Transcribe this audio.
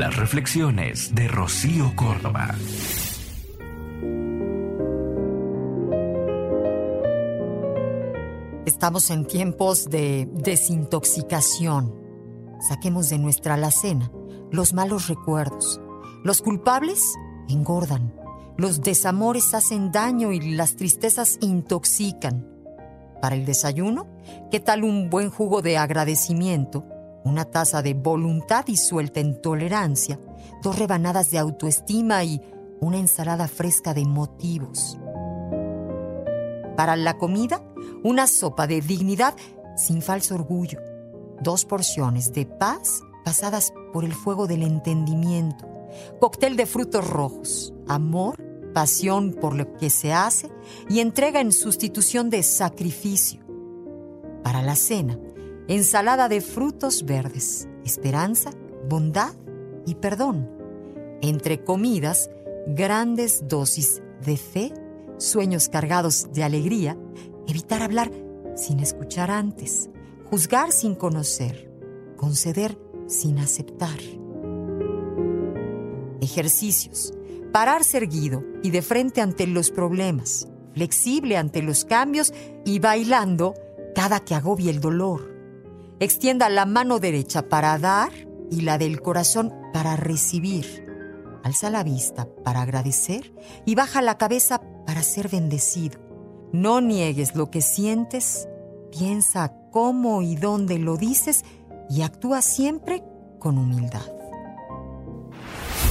Las reflexiones de Rocío Córdoba. Estamos en tiempos de desintoxicación. Saquemos de nuestra alacena los malos recuerdos. Los culpables engordan. Los desamores hacen daño y las tristezas intoxican. Para el desayuno, ¿qué tal un buen jugo de agradecimiento? Una taza de voluntad disuelta en tolerancia, dos rebanadas de autoestima y una ensalada fresca de motivos. Para la comida, una sopa de dignidad sin falso orgullo, dos porciones de paz pasadas por el fuego del entendimiento, cóctel de frutos rojos, amor, pasión por lo que se hace y entrega en sustitución de sacrificio. Para la cena, ensalada de frutos verdes, esperanza, bondad y perdón. Entre comidas, grandes dosis de fe, sueños cargados de alegría, evitar hablar sin escuchar antes, juzgar sin conocer, conceder sin aceptar. Ejercicios. Pararse erguido y de frente ante los problemas, flexible ante los cambios y bailando cada que agobie el dolor. Extienda la mano derecha para dar y la del corazón para recibir. Alza la vista para agradecer y baja la cabeza para ser bendecido. No niegues lo que sientes, piensa cómo y dónde lo dices y actúa siempre con humildad.